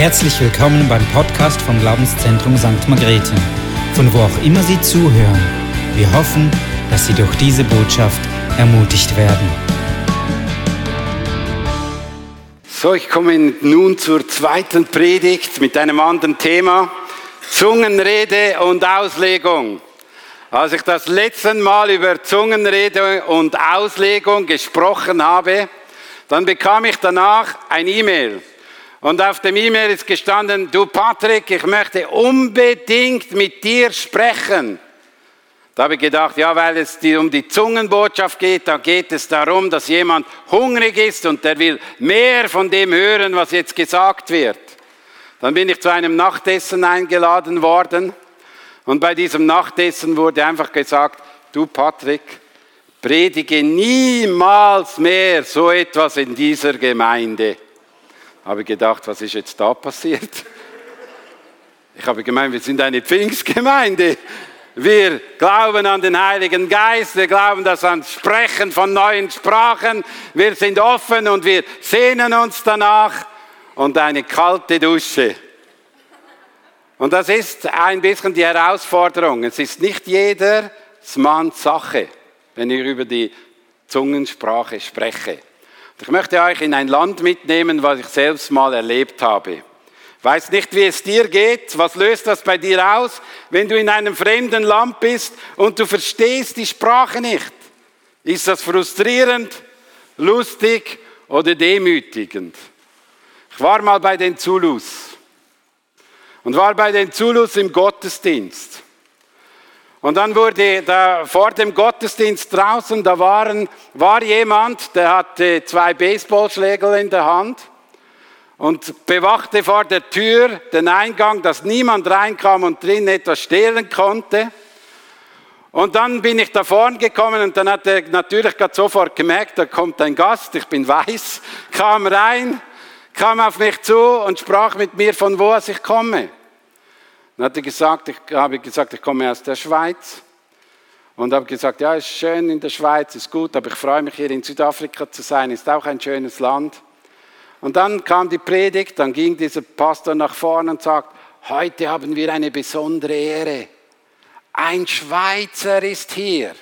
Herzlich willkommen beim Podcast vom Glaubenszentrum St. Margrethe, von wo auch immer Sie zuhören. Wir hoffen, dass Sie durch diese Botschaft ermutigt werden. So, ich komme nun zur zweiten Predigt mit einem anderen Thema. Zungenrede und Auslegung. Als ich das letzte Mal über Zungenrede und Auslegung gesprochen habe, dann bekam ich danach ein E-Mail. Und auf dem E-Mail ist gestanden, du Patrick, ich möchte unbedingt mit dir sprechen. Da habe ich gedacht, ja, weil es um die Zungenbotschaft geht, da geht es darum, dass jemand hungrig ist und der will mehr von dem hören, was jetzt gesagt wird. Dann bin ich zu einem Nachtessen eingeladen worden und bei diesem Nachtessen wurde einfach gesagt, du Patrick, predige niemals mehr so etwas in dieser Gemeinde. Habe gedacht, was ist jetzt da passiert? Ich habe gemeint, wir sind eine Pfingstgemeinde. Wir glauben an den Heiligen Geist, wir glauben das an Sprechen von neuen Sprachen, wir sind offen und wir sehnen uns danach und eine kalte Dusche. Und das ist ein bisschen die Herausforderung. Es ist nicht jeder Manns Sache, wenn ich über die Zungensprache spreche. Ich möchte euch in ein Land mitnehmen, was ich selbst mal erlebt habe. Weiß nicht, wie es dir geht. Was löst das bei dir aus, wenn du in einem fremden Land bist und du verstehst die Sprache nicht? Ist das frustrierend, lustig oder demütigend? Ich war mal bei den Zulus und war bei den Zulus im Gottesdienst. Und dann wurde da vor dem Gottesdienst draußen, da waren, war jemand, der hatte zwei Baseballschlägel in der Hand und bewachte vor der Tür den Eingang, dass niemand reinkam und drin etwas stehlen konnte. Und dann bin ich da vorn gekommen und dann hat er natürlich gerade sofort gemerkt, da kommt ein Gast, ich bin weiß, kam rein, kam auf mich zu und sprach mit mir, von wo aus ich komme. Dann hat er gesagt, ich habe gesagt, ich komme aus der Schweiz. Und habe gesagt, ja, ist schön in der Schweiz, ist gut, aber ich freue mich hier in Südafrika zu sein, ist auch ein schönes Land. Und dann kam die Predigt, dann ging dieser Pastor nach vorne und sagt, heute haben wir eine besondere Ehre. Ein Schweizer ist hier.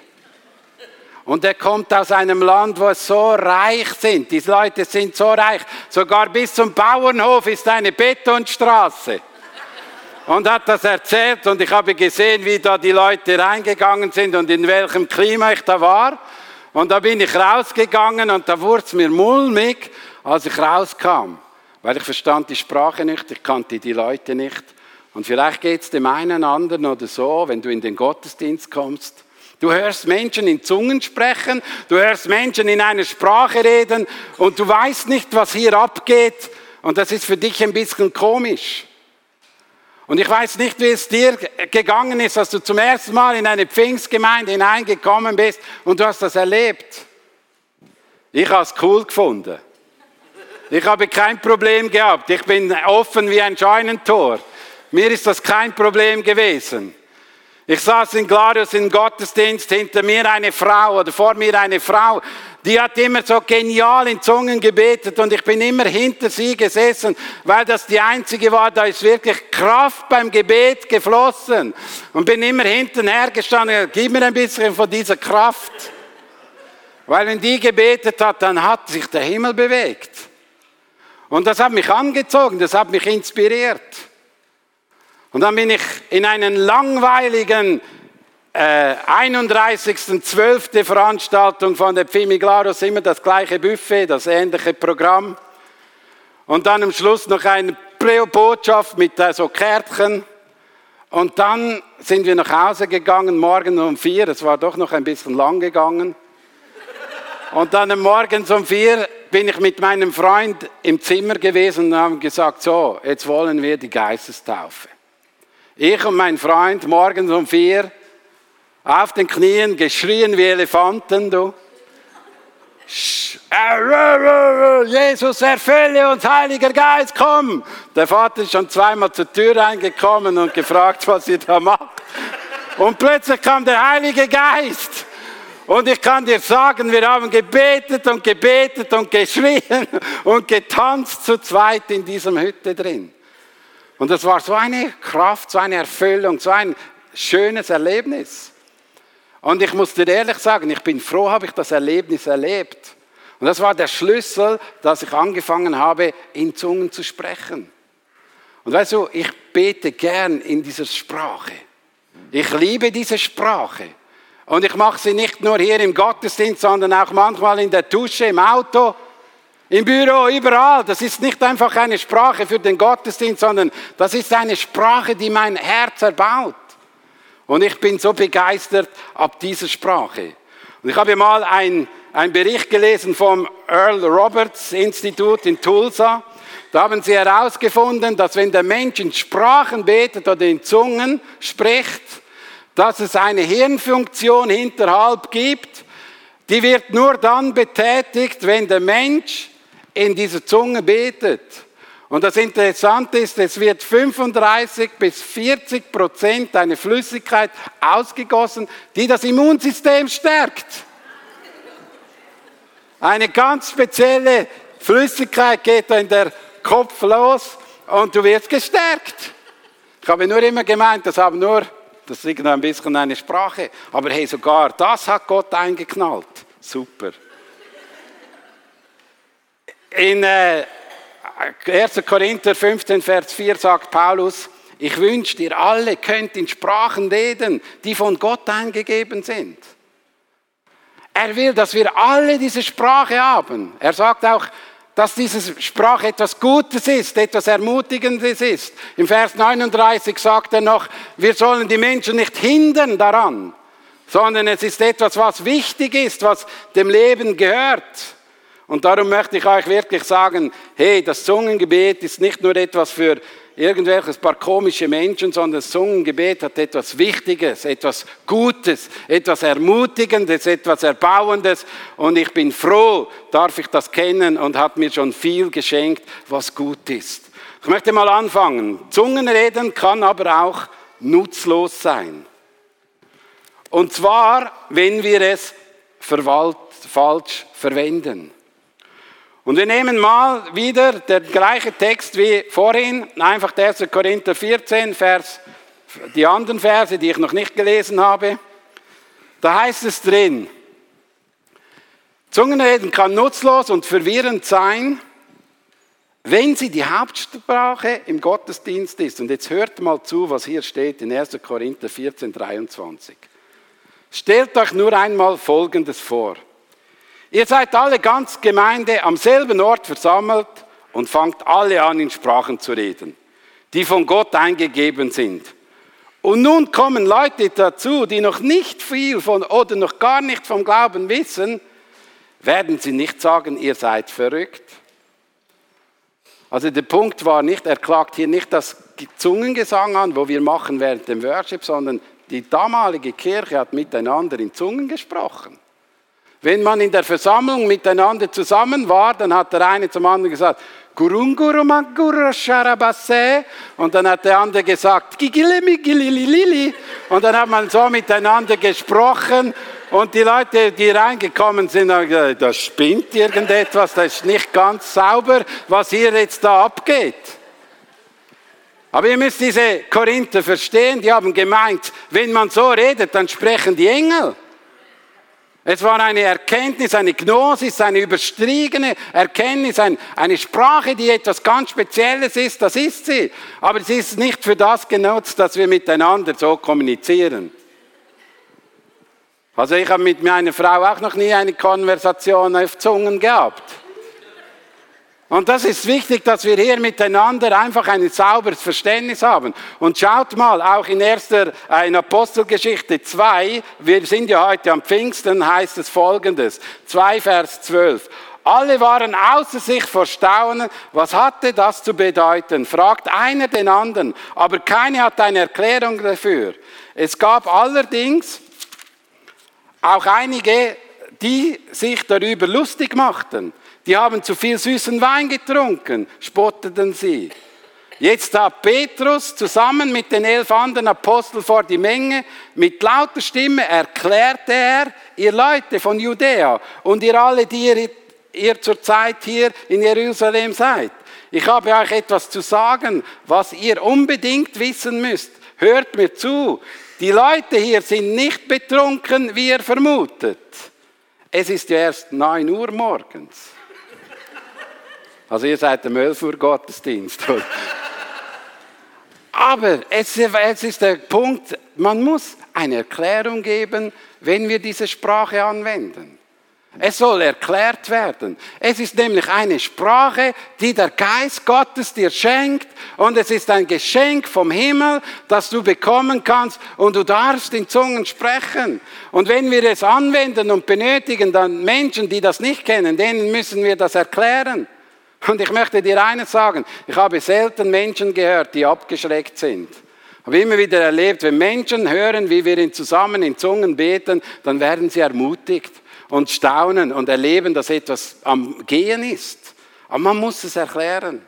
Und er kommt aus einem Land, wo es so reich sind. Die Leute sind so reich. Sogar bis zum Bauernhof ist eine Betonstraße. Und hat das erzählt und ich habe gesehen, wie da die Leute reingegangen sind und in welchem Klima ich da war. Und da bin ich rausgegangen und da wurde es mir mulmig als ich rauskam, weil ich verstand die Sprache nicht, ich kannte die Leute nicht. Und vielleicht geht es dem einen anderen oder so, wenn du in den Gottesdienst kommst. Du hörst Menschen in Zungen sprechen, du hörst Menschen in einer Sprache reden und du weißt nicht, was hier abgeht. Und das ist für dich ein bisschen komisch. Und ich weiß nicht, wie es dir gegangen ist, als du zum ersten Mal in eine Pfingstgemeinde hineingekommen bist und du hast das erlebt. Ich habe es cool gefunden. Ich habe kein Problem gehabt. Ich bin offen wie ein Scheunentor. Mir ist das kein Problem gewesen. Ich saß in Glarius im Gottesdienst, hinter mir eine Frau oder vor mir eine Frau, die hat immer so genial in Zungen gebetet und ich bin immer hinter sie gesessen, weil das die einzige war, da ist wirklich Kraft beim Gebet geflossen und bin immer hinten hergestanden, gib mir ein bisschen von dieser Kraft. Weil wenn die gebetet hat, dann hat sich der Himmel bewegt. Und das hat mich angezogen, das hat mich inspiriert. Und dann bin ich in einen langweiligen äh, 31.12. Veranstaltung von der Pfimiglaros, immer das gleiche Buffet, das ähnliche Programm. Und dann am Schluss noch eine Botschaft mit äh, so Kärtchen. Und dann sind wir nach Hause gegangen, morgen um vier, es war doch noch ein bisschen lang gegangen. Und dann morgens um vier bin ich mit meinem Freund im Zimmer gewesen und haben gesagt, so, jetzt wollen wir die Geistestaufe. Ich und mein Freund morgens um vier auf den Knien geschrien wie Elefanten, du. Jesus, erfülle uns, Heiliger Geist, komm! Der Vater ist schon zweimal zur Tür reingekommen und gefragt, was ihr da macht. Und plötzlich kam der Heilige Geist. Und ich kann dir sagen, wir haben gebetet und gebetet und geschrien und getanzt zu zweit in diesem Hütte drin. Und das war so eine Kraft, so eine Erfüllung, so ein schönes Erlebnis. Und ich muss dir ehrlich sagen, ich bin froh, habe ich das Erlebnis erlebt. Und das war der Schlüssel, dass ich angefangen habe, in Zungen zu sprechen. Und weißt du, ich bete gern in dieser Sprache. Ich liebe diese Sprache. Und ich mache sie nicht nur hier im Gottesdienst, sondern auch manchmal in der Dusche, im Auto, im Büro, überall. Das ist nicht einfach eine Sprache für den Gottesdienst, sondern das ist eine Sprache, die mein Herz erbaut. Und ich bin so begeistert ab dieser Sprache. Und ich habe mal einen Bericht gelesen vom Earl Roberts Institut in Tulsa. Da haben sie herausgefunden, dass wenn der Mensch in Sprachen betet oder in Zungen spricht, dass es eine Hirnfunktion hinterhalb gibt, die wird nur dann betätigt, wenn der Mensch in dieser Zunge betet. Und das Interessante ist, es wird 35 bis 40 Prozent eine Flüssigkeit ausgegossen, die das Immunsystem stärkt. Eine ganz spezielle Flüssigkeit geht in der Kopf los und du wirst gestärkt. Ich habe nur immer gemeint, das haben nur, das ist ein bisschen eine Sprache, aber hey, sogar das hat Gott eingeknallt. Super. In äh, 1. Korinther 15, Vers 4 sagt Paulus, ich wünsche dir alle könnt in Sprachen reden, die von Gott eingegeben sind. Er will, dass wir alle diese Sprache haben. Er sagt auch, dass diese Sprache etwas Gutes ist, etwas Ermutigendes ist. Im Vers 39 sagt er noch, wir sollen die Menschen nicht hindern daran, sondern es ist etwas, was wichtig ist, was dem Leben gehört. Und darum möchte ich euch wirklich sagen, hey, das Zungengebet ist nicht nur etwas für irgendwelches paar komische Menschen, sondern das Zungengebet hat etwas Wichtiges, etwas Gutes, etwas Ermutigendes, etwas Erbauendes. Und ich bin froh, darf ich das kennen und hat mir schon viel geschenkt, was gut ist. Ich möchte mal anfangen. Zungenreden kann aber auch nutzlos sein. Und zwar, wenn wir es falsch verwenden. Und wir nehmen mal wieder den gleichen Text wie vorhin, einfach 1. Korinther 14, Vers, die anderen Verse, die ich noch nicht gelesen habe. Da heißt es drin, Zungenreden kann nutzlos und verwirrend sein, wenn sie die Hauptsprache im Gottesdienst ist. Und jetzt hört mal zu, was hier steht in 1. Korinther 14, 23. Stellt euch nur einmal Folgendes vor. Ihr seid alle ganz Gemeinde am selben Ort versammelt und fangt alle an, in Sprachen zu reden, die von Gott eingegeben sind. Und nun kommen Leute dazu, die noch nicht viel von oder noch gar nicht vom Glauben wissen, werden sie nicht sagen, ihr seid verrückt. Also der Punkt war nicht, er klagt hier nicht das Zungengesang an, wo wir machen während dem Worship, sondern die damalige Kirche hat miteinander in Zungen gesprochen. Wenn man in der Versammlung miteinander zusammen war, dann hat der eine zum anderen gesagt, und dann hat der andere gesagt, und dann hat man so miteinander gesprochen und die Leute, die reingekommen sind, haben gesagt, das spinnt irgendetwas, das ist nicht ganz sauber, was hier jetzt da abgeht. Aber ihr müsst diese Korinther verstehen, die haben gemeint, wenn man so redet, dann sprechen die Engel. Es war eine Erkenntnis, eine Gnosis, eine überstriegene Erkenntnis, eine Sprache, die etwas ganz Spezielles ist, das ist sie. Aber sie ist nicht für das genutzt, dass wir miteinander so kommunizieren. Also ich habe mit meiner Frau auch noch nie eine Konversation auf Zungen gehabt. Und das ist wichtig, dass wir hier miteinander einfach ein sauberes Verständnis haben. Und schaut mal, auch in erster, in Apostelgeschichte 2, wir sind ja heute am Pfingsten, heißt es folgendes. 2 Vers 12. Alle waren außer sich vor Staunen. Was hatte das zu bedeuten? Fragt einer den anderen. Aber keine hat eine Erklärung dafür. Es gab allerdings auch einige, die sich darüber lustig machten. Die haben zu viel süßen Wein getrunken, spotteten sie. Jetzt hat Petrus zusammen mit den elf anderen Aposteln vor die Menge mit lauter Stimme erklärte er, ihr Leute von Judäa und ihr alle, die ihr, ihr zurzeit hier in Jerusalem seid. Ich habe euch etwas zu sagen, was ihr unbedingt wissen müsst. Hört mir zu. Die Leute hier sind nicht betrunken, wie ihr vermutet. Es ist ja erst 9 Uhr morgens. Also ihr seid im 11 Uhr Gottesdienst. Aber es, ist der Punkt, man muss eine Erklärung geben, wenn wir diese Sprache anwenden. Es soll erklärt werden. Es ist nämlich eine Sprache, die der Geist Gottes dir schenkt und es ist ein Geschenk vom Himmel, das du bekommen kannst und du darfst in Zungen sprechen. Und wenn wir es anwenden und benötigen, dann Menschen, die das nicht kennen, denen müssen wir das erklären. Und ich möchte dir eines sagen, ich habe selten Menschen gehört, die abgeschreckt sind. Ich habe immer wieder erlebt, wenn Menschen hören, wie wir zusammen in Zungen beten, dann werden sie ermutigt und staunen und erleben, dass etwas am Gehen ist. Aber man muss es erklären.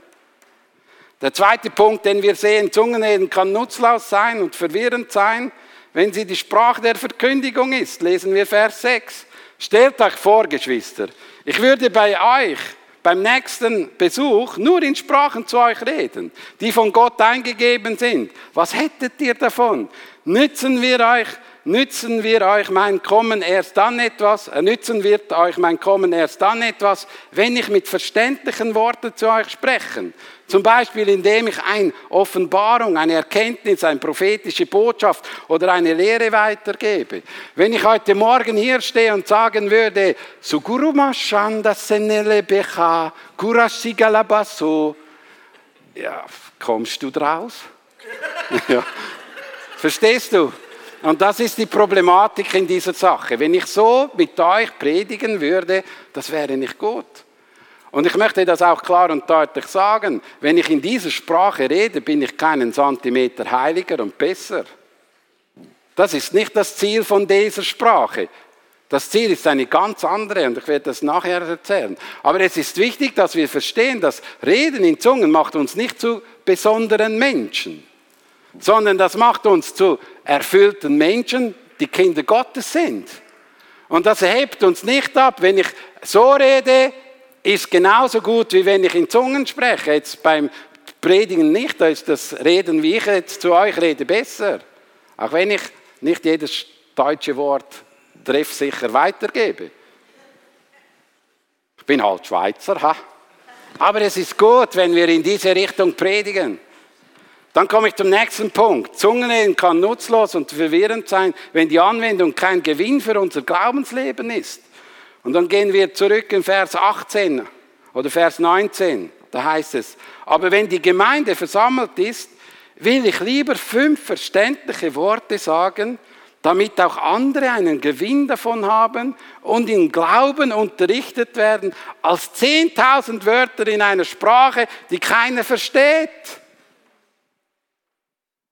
Der zweite Punkt, den wir sehen, Zungenreden kann nutzlos sein und verwirrend sein, wenn sie die Sprache der Verkündigung ist. Lesen wir Vers 6. Stellt euch vor, Geschwister, ich würde bei euch beim nächsten Besuch nur in Sprachen zu euch reden, die von Gott eingegeben sind. Was hättet ihr davon? Nützen wir euch nützen wir euch mein Kommen erst dann etwas, äh, nützen wird euch mein Kommen erst dann etwas, wenn ich mit verständlichen Worten zu euch spreche. Zum Beispiel, indem ich eine Offenbarung, eine Erkenntnis, eine prophetische Botschaft oder eine Lehre weitergebe. Wenn ich heute Morgen hier stehe und sagen würde, Sugurumashanda senele becha, kurashigalabaso, ja, kommst du draus? ja. Verstehst du? Und das ist die Problematik in dieser Sache. Wenn ich so mit euch predigen würde, das wäre nicht gut. Und ich möchte das auch klar und deutlich sagen. Wenn ich in dieser Sprache rede, bin ich keinen Zentimeter heiliger und besser. Das ist nicht das Ziel von dieser Sprache. Das Ziel ist eine ganz andere und ich werde das nachher erzählen. Aber es ist wichtig, dass wir verstehen, dass Reden in Zungen macht uns nicht zu besonderen Menschen sondern das macht uns zu erfüllten Menschen, die Kinder Gottes sind. Und das hebt uns nicht ab. Wenn ich so rede, ist genauso gut, wie wenn ich in Zungen spreche. Jetzt beim Predigen nicht, da ist das Reden, wie ich jetzt zu euch rede, besser. Auch wenn ich nicht jedes deutsche Wort treffsicher weitergebe. Ich bin halt Schweizer, ha? aber es ist gut, wenn wir in diese Richtung predigen. Dann komme ich zum nächsten Punkt. Zungenreden kann nutzlos und verwirrend sein, wenn die Anwendung kein Gewinn für unser Glaubensleben ist. Und dann gehen wir zurück in Vers 18 oder Vers 19. Da heißt es, aber wenn die Gemeinde versammelt ist, will ich lieber fünf verständliche Worte sagen, damit auch andere einen Gewinn davon haben und im Glauben unterrichtet werden, als 10.000 Wörter in einer Sprache, die keiner versteht.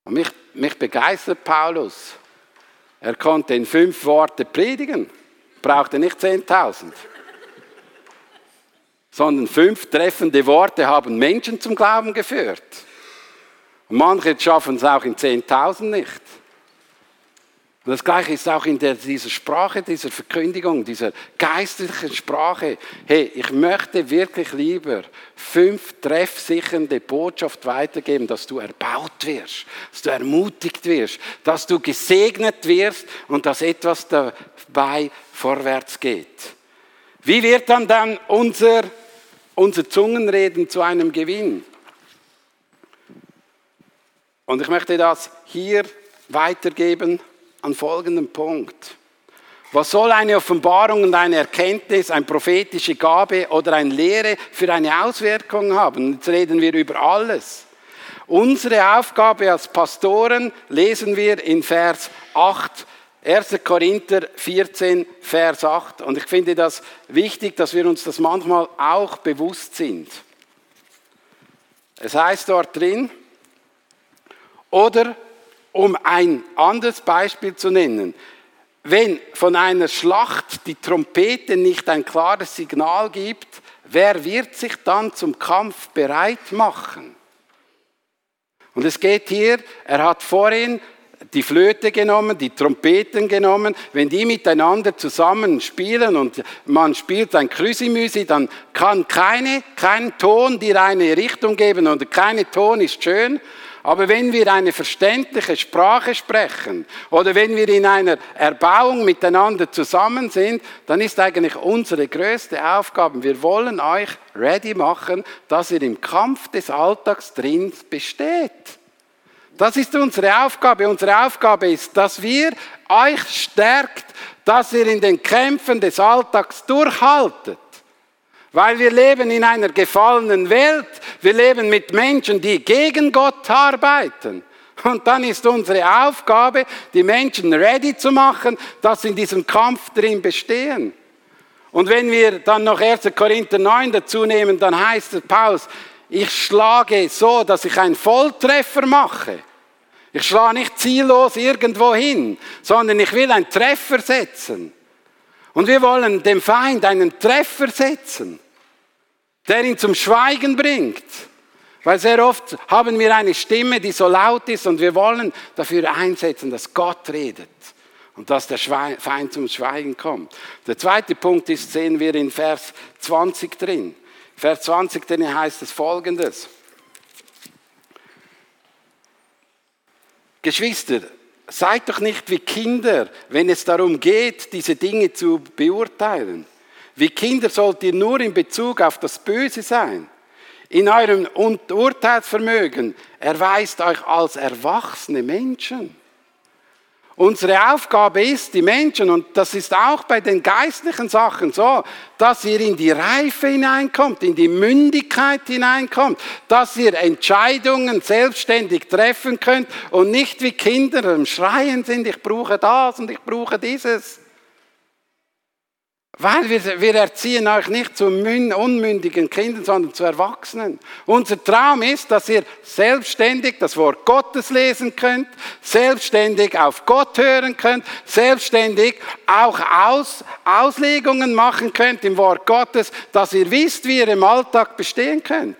Und mich, mich begeistert Paulus. Er konnte in fünf Worte predigen, brauchte nicht 10.000. Sondern fünf treffende Worte haben Menschen zum Glauben geführt. Manche schaffen es auch in 10.000 nicht. Und das Gleiche ist auch in der, dieser Sprache, dieser Verkündigung, dieser geistlichen Sprache. Hey, ich möchte wirklich lieber fünf treffsichernde Botschaft weitergeben, dass du erbaut wirst, dass du ermutigt wirst, dass du gesegnet wirst und dass etwas dabei vorwärts geht. Wie wird dann dann unser, unser Zungenreden zu einem Gewinn? Und ich möchte das hier weitergeben an folgendem Punkt. Was soll eine Offenbarung und eine Erkenntnis, eine prophetische Gabe oder eine Lehre für eine Auswirkung haben? Jetzt reden wir über alles. Unsere Aufgabe als Pastoren lesen wir in Vers 8, 1. Korinther 14, Vers 8. Und ich finde das wichtig, dass wir uns das manchmal auch bewusst sind. Es heißt dort drin, oder um ein anderes Beispiel zu nennen, wenn von einer Schlacht die Trompete nicht ein klares Signal gibt, wer wird sich dann zum Kampf bereit machen? Und es geht hier, er hat vorhin die Flöte genommen, die Trompeten genommen. Wenn die miteinander zusammen spielen und man spielt ein Krüsimüsi, dann kann keine, kein Ton dir eine Richtung geben und kein Ton ist schön. Aber wenn wir eine verständliche Sprache sprechen oder wenn wir in einer Erbauung miteinander zusammen sind, dann ist eigentlich unsere größte Aufgabe, wir wollen euch ready machen, dass ihr im Kampf des Alltags drin besteht. Das ist unsere Aufgabe. Unsere Aufgabe ist, dass wir euch stärkt, dass ihr in den Kämpfen des Alltags durchhaltet. Weil wir leben in einer gefallenen Welt. Wir leben mit Menschen, die gegen Gott arbeiten. Und dann ist unsere Aufgabe, die Menschen ready zu machen, dass sie in diesem Kampf drin bestehen. Und wenn wir dann noch 1. Korinther 9 dazu nehmen, dann heißt es Paulus, ich schlage so, dass ich einen Volltreffer mache. Ich schlage nicht ziellos irgendwo hin, sondern ich will einen Treffer setzen. Und wir wollen dem Feind einen Treffer setzen, der ihn zum Schweigen bringt. Weil sehr oft haben wir eine Stimme, die so laut ist und wir wollen dafür einsetzen, dass Gott redet und dass der Feind zum Schweigen kommt. Der zweite Punkt ist, sehen wir in Vers 20 drin. Vers 20 drin heißt es folgendes. Geschwister, seid doch nicht wie Kinder, wenn es darum geht, diese Dinge zu beurteilen. Wie Kinder sollt ihr nur in Bezug auf das Böse sein. In eurem Urteilsvermögen erweist euch als erwachsene Menschen. Unsere Aufgabe ist, die Menschen, und das ist auch bei den geistlichen Sachen so, dass ihr in die Reife hineinkommt, in die Mündigkeit hineinkommt, dass ihr Entscheidungen selbstständig treffen könnt und nicht wie Kinder am Schreien sind, ich brauche das und ich brauche dieses. Weil wir, wir erziehen euch nicht zu unmündigen Kindern, sondern zu Erwachsenen. Unser Traum ist, dass ihr selbstständig das Wort Gottes lesen könnt, selbstständig auf Gott hören könnt, selbstständig auch Aus, Auslegungen machen könnt im Wort Gottes, dass ihr wisst, wie ihr im Alltag bestehen könnt.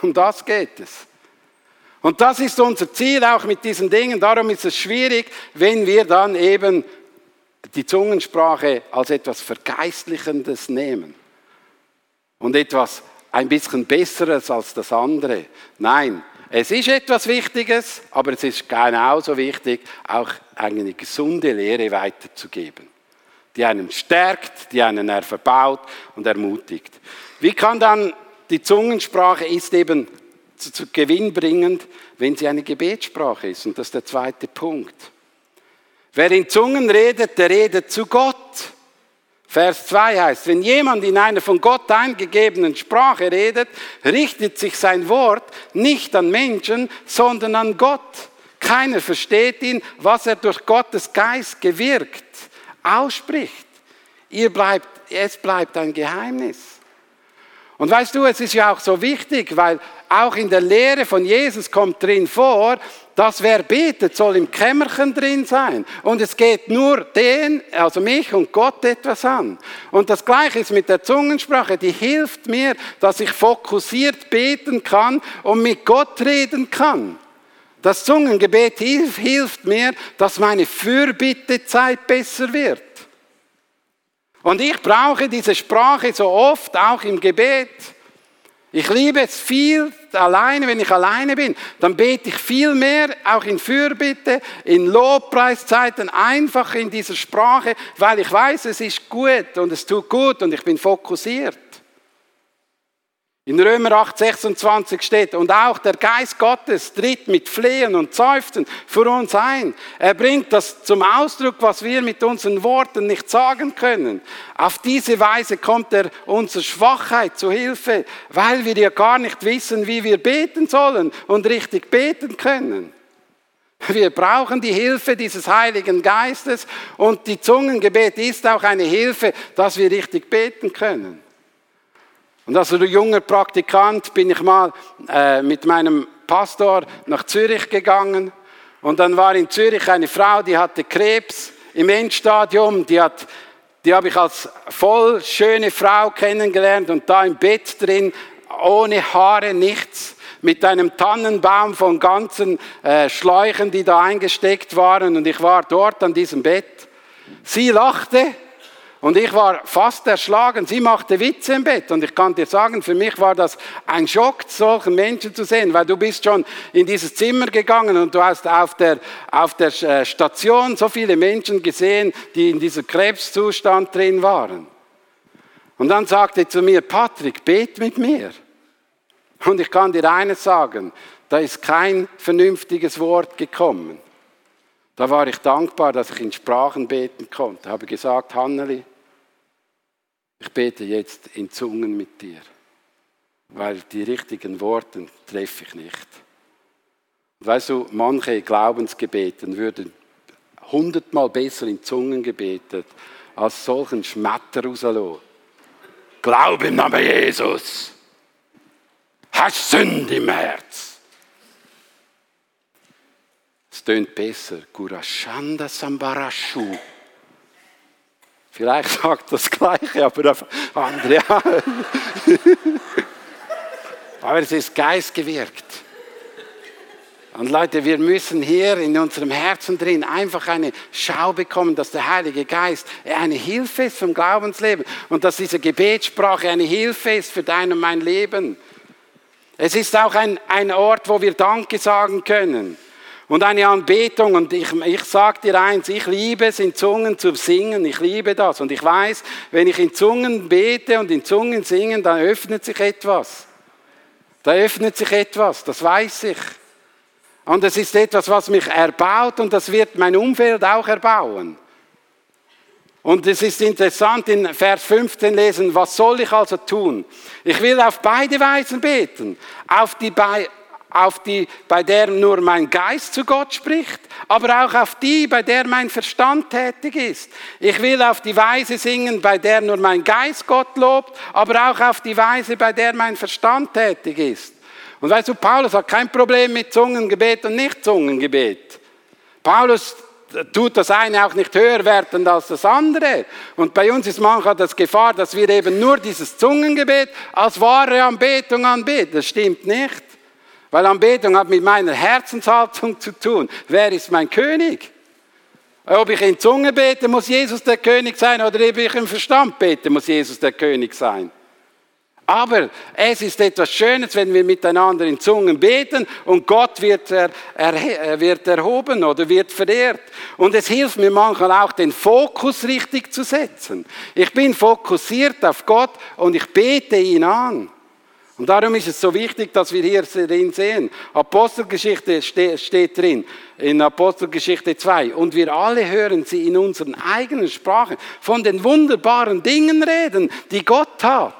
Um das geht es. Und das ist unser Ziel auch mit diesen Dingen. Darum ist es schwierig, wenn wir dann eben die Zungensprache als etwas Vergeistlichendes nehmen und etwas ein bisschen Besseres als das andere. Nein, es ist etwas Wichtiges, aber es ist genauso wichtig, auch eine gesunde Lehre weiterzugeben, die einen stärkt, die einen verbaut und ermutigt. Wie kann dann die Zungensprache ist eben zu gewinnbringend, wenn sie eine Gebetssprache ist? Und das ist der zweite Punkt. Wer in Zungen redet, der redet zu Gott. Vers 2 heißt, wenn jemand in einer von Gott eingegebenen Sprache redet, richtet sich sein Wort nicht an Menschen, sondern an Gott. Keiner versteht ihn, was er durch Gottes Geist gewirkt, ausspricht. Ihr bleibt, es bleibt ein Geheimnis. Und weißt du, es ist ja auch so wichtig, weil auch in der Lehre von Jesus kommt drin vor, dass wer betet, soll im Kämmerchen drin sein. Und es geht nur den, also mich und Gott etwas an. Und das Gleiche ist mit der Zungensprache, die hilft mir, dass ich fokussiert beten kann und mit Gott reden kann. Das Zungengebet hilft mir, dass meine Fürbittezeit besser wird. Und ich brauche diese Sprache so oft, auch im Gebet. Ich liebe es viel alleine, wenn ich alleine bin, dann bete ich viel mehr, auch in Fürbitte, in Lobpreiszeiten, einfach in dieser Sprache, weil ich weiß, es ist gut und es tut gut und ich bin fokussiert. In Römer 8, 26 steht, und auch der Geist Gottes tritt mit Flehen und Seufzen für uns ein. Er bringt das zum Ausdruck, was wir mit unseren Worten nicht sagen können. Auf diese Weise kommt er unserer Schwachheit zu Hilfe, weil wir ja gar nicht wissen, wie wir beten sollen und richtig beten können. Wir brauchen die Hilfe dieses Heiligen Geistes und die Zungengebet ist auch eine Hilfe, dass wir richtig beten können. Und als junger Praktikant bin ich mal äh, mit meinem Pastor nach Zürich gegangen. Und dann war in Zürich eine Frau, die hatte Krebs im Endstadium. Die, hat, die habe ich als voll schöne Frau kennengelernt und da im Bett drin, ohne Haare, nichts. mit einem Tannenbaum von ganzen äh, Schläuchen, die da eingesteckt waren. Und ich war dort an diesem Bett. Sie lachte und ich war fast erschlagen. Sie machte Witze im Bett. Und ich kann dir sagen, für mich war das ein Schock, solchen Menschen zu sehen, weil du bist schon in dieses Zimmer gegangen und du hast auf der, auf der äh, Station so viele Menschen gesehen, die in diesem Krebszustand drin waren. Und dann sagte zu mir, Patrick, bet mit mir. Und ich kann dir eines sagen, da ist kein vernünftiges Wort gekommen. Da war ich dankbar, dass ich in Sprachen beten konnte. Ich habe gesagt, Hanneli, ich bete jetzt in Zungen mit dir, weil die richtigen Worte treffe ich nicht. Weißt du, manche Glaubensgebeten würden hundertmal besser in Zungen gebetet, als solchen Schmetter rauslassen. Glaub im Namen Jesus. Hast Sünde im Herz. Es tönt besser. Gurashanda Sambarashu. Vielleicht sagt das Gleiche, aber andere Aber es ist geistgewirkt. Und Leute, wir müssen hier in unserem Herzen drin einfach eine Schau bekommen, dass der Heilige Geist eine Hilfe ist vom Glaubensleben und dass diese Gebetssprache eine Hilfe ist für dein und mein Leben. Es ist auch ein, ein Ort, wo wir Danke sagen können und eine Anbetung. Und ich, ich sage dir eins, ich liebe es, in Zungen zu singen. Ich liebe das. Und ich weiß, wenn ich in Zungen bete und in Zungen singe, dann öffnet sich etwas. Da öffnet sich etwas, das weiß ich. Und es ist etwas, was mich erbaut und das wird mein Umfeld auch erbauen. Und es ist interessant in Vers 15 lesen, was soll ich also tun? Ich will auf beide Weisen beten. Auf die, auf die, bei der nur mein Geist zu Gott spricht, aber auch auf die, bei der mein Verstand tätig ist. Ich will auf die Weise singen, bei der nur mein Geist Gott lobt, aber auch auf die Weise, bei der mein Verstand tätig ist. Und weißt du, Paulus hat kein Problem mit Zungengebet und Nicht-Zungengebet. Paulus tut das eine auch nicht höher werten als das andere. Und bei uns ist manchmal das Gefahr, dass wir eben nur dieses Zungengebet als wahre Anbetung anbeten. Das stimmt nicht. Weil Anbetung hat mit meiner Herzenshaltung zu tun. Wer ist mein König? Ob ich in Zunge bete, muss Jesus der König sein, oder ob ich im Verstand bete, muss Jesus der König sein. Aber es ist etwas Schönes, wenn wir miteinander in Zungen beten und Gott wird, er, er, wird erhoben oder wird verehrt. Und es hilft mir manchmal auch, den Fokus richtig zu setzen. Ich bin fokussiert auf Gott und ich bete ihn an. Und darum ist es so wichtig, dass wir hier drin sehen. Apostelgeschichte steht drin, in Apostelgeschichte 2. Und wir alle hören sie in unseren eigenen Sprachen von den wunderbaren Dingen reden, die Gott tat.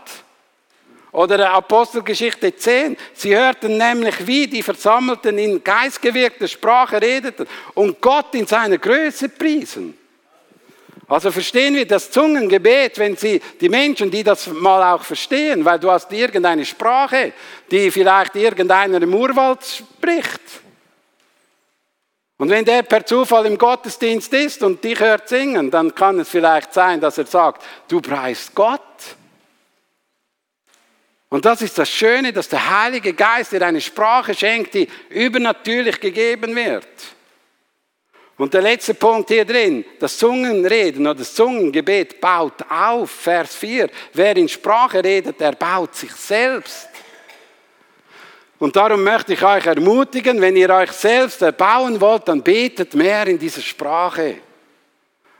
Oder Apostelgeschichte 10. Sie hörten nämlich, wie die Versammelten in geistgewirkter Sprache redeten und Gott in seiner Größe priesen. Also verstehen wir das Zungengebet, wenn Sie, die Menschen, die das mal auch verstehen, weil du hast irgendeine Sprache, die vielleicht irgendeiner im Urwald spricht. Und wenn der per Zufall im Gottesdienst ist und dich hört singen, dann kann es vielleicht sein, dass er sagt, du preist Gott. Und das ist das Schöne, dass der Heilige Geist dir eine Sprache schenkt, die übernatürlich gegeben wird. Und der letzte Punkt hier drin, das Zungenreden oder das Zungengebet baut auf. Vers 4. Wer in Sprache redet, der baut sich selbst. Und darum möchte ich euch ermutigen, wenn ihr euch selbst erbauen wollt, dann betet mehr in dieser Sprache.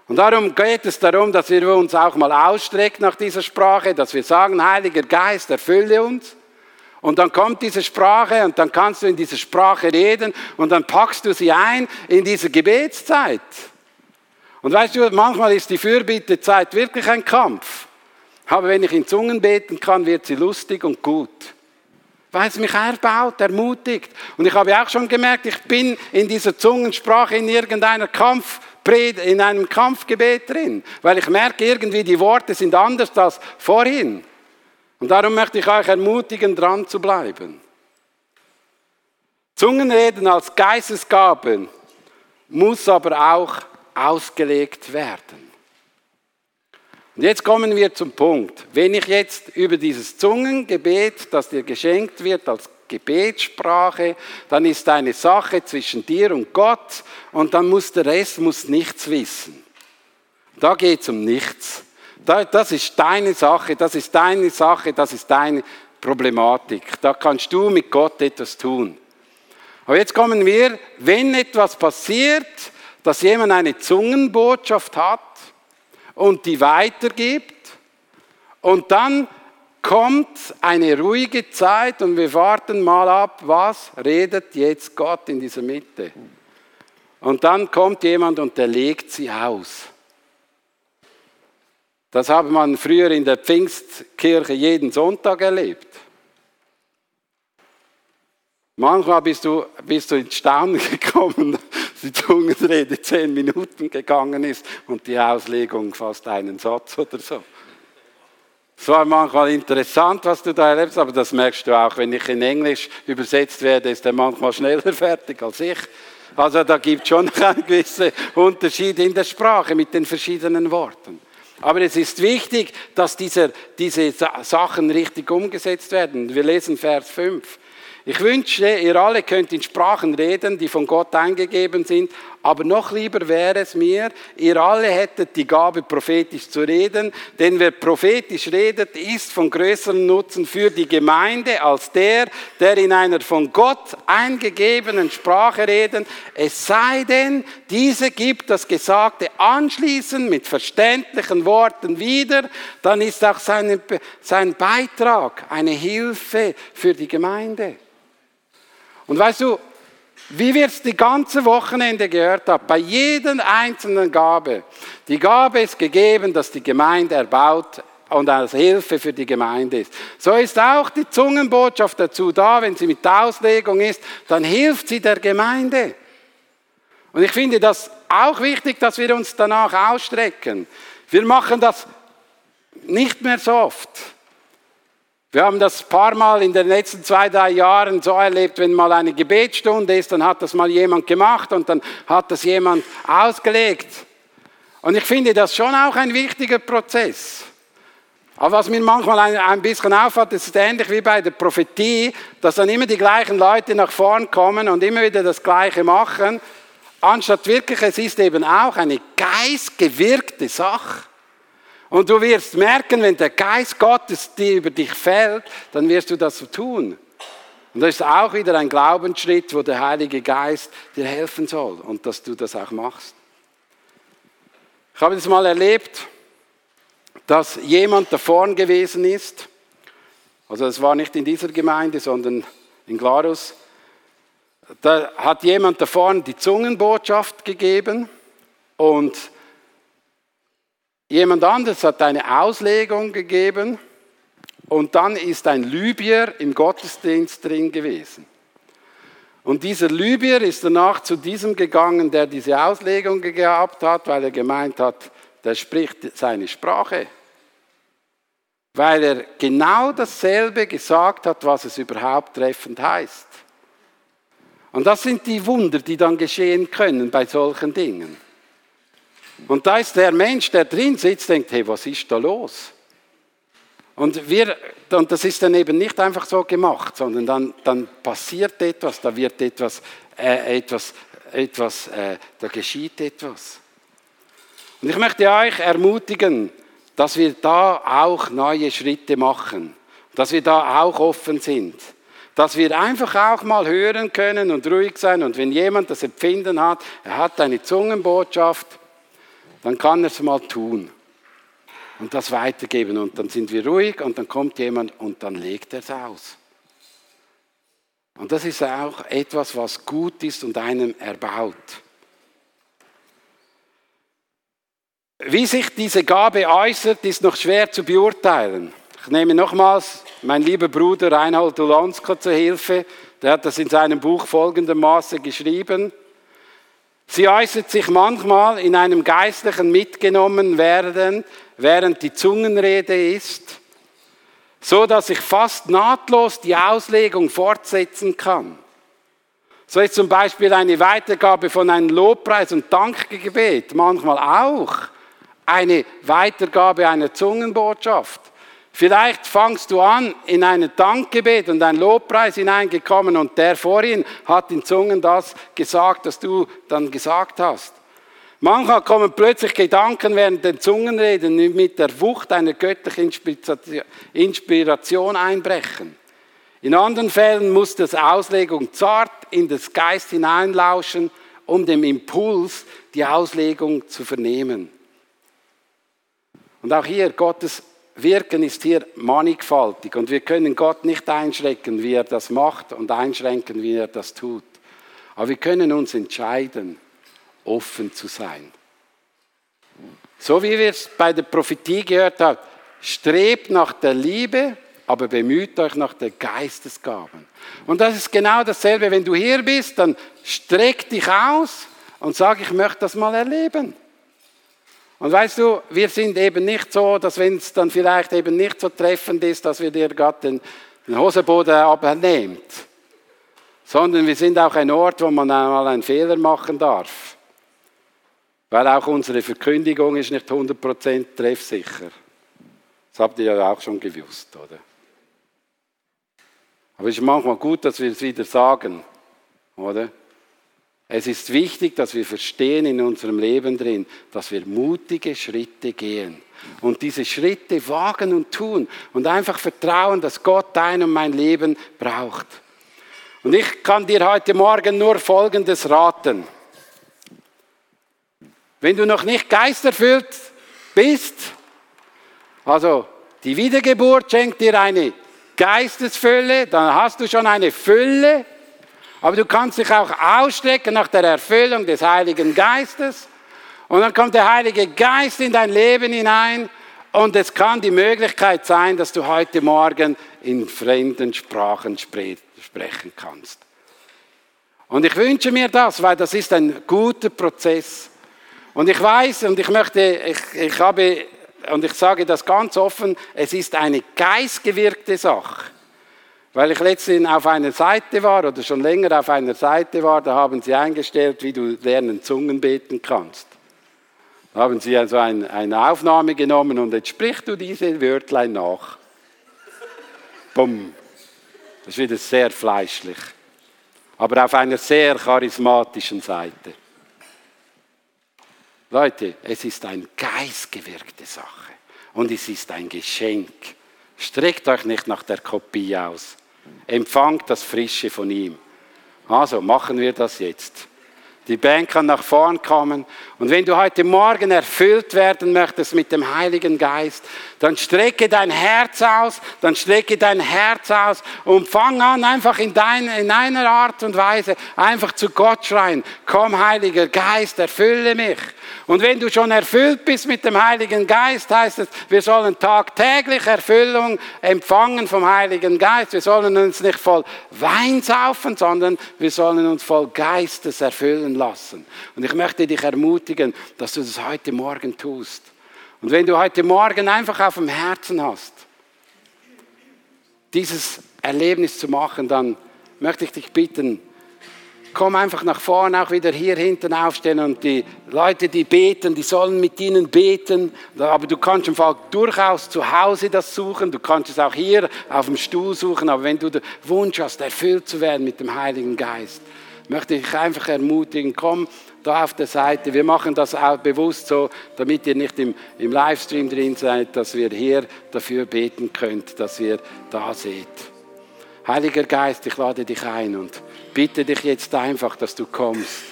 Und darum geht es darum, dass wir uns auch mal ausstrecken nach dieser Sprache, dass wir sagen, Heiliger Geist, erfülle uns. Und dann kommt diese Sprache und dann kannst du in dieser Sprache reden und dann packst du sie ein in diese Gebetszeit. Und weißt du, manchmal ist die Fürbittezeit wirklich ein Kampf. Aber wenn ich in Zungen beten kann, wird sie lustig und gut. Weil es mich erbaut, ermutigt. Und ich habe auch schon gemerkt, ich bin in dieser Zungensprache in irgendeiner Kampf in einem Kampfgebet drin, weil ich merke irgendwie, die Worte sind anders als vorhin. Und darum möchte ich euch ermutigen, dran zu bleiben. Zungenreden als Geistesgabe muss aber auch ausgelegt werden. Und jetzt kommen wir zum Punkt. Wenn ich jetzt über dieses Zungengebet, das dir geschenkt wird als Gebetssprache, dann ist eine Sache zwischen dir und Gott und dann muss der Rest muss nichts wissen. Da geht es um nichts. Das ist deine Sache, das ist deine Sache, das ist deine Problematik. Da kannst du mit Gott etwas tun. Aber jetzt kommen wir, wenn etwas passiert, dass jemand eine Zungenbotschaft hat und die weitergibt und dann kommt eine ruhige Zeit und wir warten mal ab, was redet jetzt Gott in dieser Mitte. Und dann kommt jemand und der legt sie aus. Das habe man früher in der Pfingstkirche jeden Sonntag erlebt. Manchmal bist du, bist du ins Staunen gekommen, dass die Zungenrede zehn Minuten gegangen ist und die Auslegung fast einen Satz oder so. Es war manchmal interessant, was du da erlebst, aber das merkst du auch, wenn ich in Englisch übersetzt werde, ist er manchmal schneller fertig als ich. Also da gibt es schon einen gewissen Unterschied in der Sprache mit den verschiedenen Worten. Aber es ist wichtig, dass diese, diese Sachen richtig umgesetzt werden. Wir lesen Vers 5. Ich wünsche, ihr alle könnt in Sprachen reden, die von Gott eingegeben sind, aber noch lieber wäre es mir, ihr alle hättet die Gabe, prophetisch zu reden, denn wer prophetisch redet, ist von größerem Nutzen für die Gemeinde als der, der in einer von Gott eingegebenen Sprache redet, es sei denn, diese gibt das Gesagte anschließend mit verständlichen Worten wieder, dann ist auch seine, sein Beitrag eine Hilfe für die Gemeinde. Und weißt du, wie wir es die ganze Wochenende gehört haben, bei jeder einzelnen Gabe. Die Gabe ist gegeben, dass die Gemeinde erbaut und als Hilfe für die Gemeinde ist. So ist auch die Zungenbotschaft dazu da, wenn sie mit Auslegung ist, dann hilft sie der Gemeinde. Und ich finde das auch wichtig, dass wir uns danach ausstrecken. Wir machen das nicht mehr so oft. Wir haben das paar Mal in den letzten zwei, drei Jahren so erlebt, wenn mal eine Gebetsstunde ist, dann hat das mal jemand gemacht und dann hat das jemand ausgelegt. Und ich finde das schon auch ein wichtiger Prozess. Aber was mir manchmal ein, ein bisschen auffällt, ist ähnlich wie bei der Prophetie, dass dann immer die gleichen Leute nach vorn kommen und immer wieder das Gleiche machen, anstatt wirklich, es ist eben auch eine geistgewirkte Sache. Und du wirst merken, wenn der Geist Gottes dir über dich fällt, dann wirst du das so tun. Und das ist auch wieder ein Glaubensschritt, wo der Heilige Geist dir helfen soll und dass du das auch machst. Ich habe das mal erlebt, dass jemand da vorn gewesen ist. Also es war nicht in dieser Gemeinde, sondern in Glarus. Da hat jemand da vorn die Zungenbotschaft gegeben und Jemand anderes hat eine Auslegung gegeben und dann ist ein Libyer im Gottesdienst drin gewesen. Und dieser Libyer ist danach zu diesem gegangen, der diese Auslegung gehabt hat, weil er gemeint hat, der spricht seine Sprache. Weil er genau dasselbe gesagt hat, was es überhaupt treffend heißt. Und das sind die Wunder, die dann geschehen können bei solchen Dingen. Und da ist der Mensch, der drin sitzt, denkt, hey, was ist da los? Und, wir, und das ist dann eben nicht einfach so gemacht, sondern dann, dann passiert etwas, da wird etwas, äh, etwas, etwas äh, da geschieht etwas. Und ich möchte euch ermutigen, dass wir da auch neue Schritte machen, dass wir da auch offen sind, dass wir einfach auch mal hören können und ruhig sein und wenn jemand das Empfinden hat, er hat eine Zungenbotschaft, dann kann er es mal tun und das weitergeben. Und dann sind wir ruhig und dann kommt jemand und dann legt er es aus. Und das ist auch etwas, was gut ist und einem erbaut. Wie sich diese Gabe äußert, ist noch schwer zu beurteilen. Ich nehme nochmals mein lieber Bruder Reinhold Ulansko zur Hilfe. Der hat das in seinem Buch folgendermaßen geschrieben. Sie äußert sich manchmal in einem geistlichen mitgenommen werden, während die Zungenrede ist, so dass ich fast nahtlos die Auslegung fortsetzen kann. So ist zum Beispiel eine Weitergabe von einem Lobpreis und Dankgebet manchmal auch eine Weitergabe einer Zungenbotschaft. Vielleicht fangst du an in ein Dankgebet und ein Lobpreis hineingekommen und der vorhin hat in Zungen das gesagt, das du dann gesagt hast. Manchmal kommen plötzlich Gedanken während den Zungenreden mit der Wucht einer göttlichen Inspiration einbrechen. In anderen Fällen muss das Auslegung zart in das Geist hineinlauschen, um dem Impuls die Auslegung zu vernehmen. Und auch hier, Gottes Wirken ist hier mannigfaltig und wir können Gott nicht einschränken, wie er das macht und einschränken, wie er das tut. Aber wir können uns entscheiden, offen zu sein. So wie wir es bei der Prophetie gehört haben, strebt nach der Liebe, aber bemüht euch nach der Geistesgaben. Und das ist genau dasselbe, wenn du hier bist, dann streck dich aus und sag, ich möchte das mal erleben. Und weißt du, wir sind eben nicht so, dass wenn es dann vielleicht eben nicht so treffend ist, dass wir dir gerade den, den Hosenboden abnehmt, sondern wir sind auch ein Ort, wo man einmal einen Fehler machen darf. Weil auch unsere Verkündigung ist nicht 100% treffsicher. Das habt ihr ja auch schon gewusst, oder? Aber es ist manchmal gut, dass wir es wieder sagen, oder? Es ist wichtig, dass wir verstehen in unserem Leben drin, dass wir mutige Schritte gehen und diese Schritte wagen und tun und einfach vertrauen, dass Gott dein und mein Leben braucht. Und ich kann dir heute Morgen nur Folgendes raten. Wenn du noch nicht geisterfüllt bist, also die Wiedergeburt schenkt dir eine Geistesfülle, dann hast du schon eine Fülle aber du kannst dich auch ausstrecken nach der Erfüllung des Heiligen Geistes. Und dann kommt der Heilige Geist in dein Leben hinein. Und es kann die Möglichkeit sein, dass du heute Morgen in fremden Sprachen sprechen kannst. Und ich wünsche mir das, weil das ist ein guter Prozess. Und ich weiß und ich möchte, ich, ich habe, und ich sage das ganz offen, es ist eine geistgewirkte Sache. Weil ich letztens auf einer Seite war oder schon länger auf einer Seite war, da haben sie eingestellt, wie du lernen Zungen beten kannst. Da haben sie also ein, eine Aufnahme genommen und jetzt sprichst du diese Wörtlein nach. Bumm. Das ist wieder sehr fleischlich. Aber auf einer sehr charismatischen Seite. Leute, es ist eine geistgewirkte Sache. Und es ist ein Geschenk. Streckt euch nicht nach der Kopie aus. Empfangt das Frische von ihm. Also machen wir das jetzt. Die Band kann nach vorn kommen. Und wenn du heute Morgen erfüllt werden möchtest mit dem Heiligen Geist, dann strecke dein Herz aus, dann strecke dein Herz aus und fang an, einfach in, dein, in einer Art und Weise einfach zu Gott schreien. Komm, Heiliger Geist, erfülle mich. Und wenn du schon erfüllt bist mit dem Heiligen Geist, heißt es, wir sollen tagtäglich Erfüllung empfangen vom Heiligen Geist. Wir sollen uns nicht voll Wein saufen, sondern wir sollen uns voll Geistes erfüllen lassen. Und ich möchte dich ermutigen, dass du das heute Morgen tust. Und wenn du heute Morgen einfach auf dem Herzen hast, dieses Erlebnis zu machen, dann möchte ich dich bitten, komm einfach nach vorne, auch wieder hier hinten aufstehen und die Leute, die beten, die sollen mit ihnen beten. Aber du kannst im Fall durchaus zu Hause das suchen, du kannst es auch hier auf dem Stuhl suchen, aber wenn du den Wunsch hast, erfüllt zu werden mit dem Heiligen Geist, möchte ich einfach ermutigen, komm da auf der Seite. Wir machen das auch bewusst so, damit ihr nicht im, im Livestream drin seid, dass wir hier dafür beten könnt, dass ihr da seht. Heiliger Geist, ich lade dich ein und bitte dich jetzt einfach, dass du kommst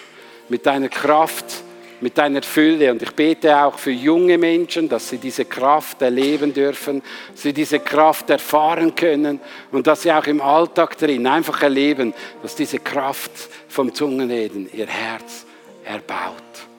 mit deiner Kraft, mit deiner Fülle. Und ich bete auch für junge Menschen, dass sie diese Kraft erleben dürfen, sie diese Kraft erfahren können und dass sie auch im Alltag drin einfach erleben, dass diese Kraft vom Zungenreden ihr Herz erbaut.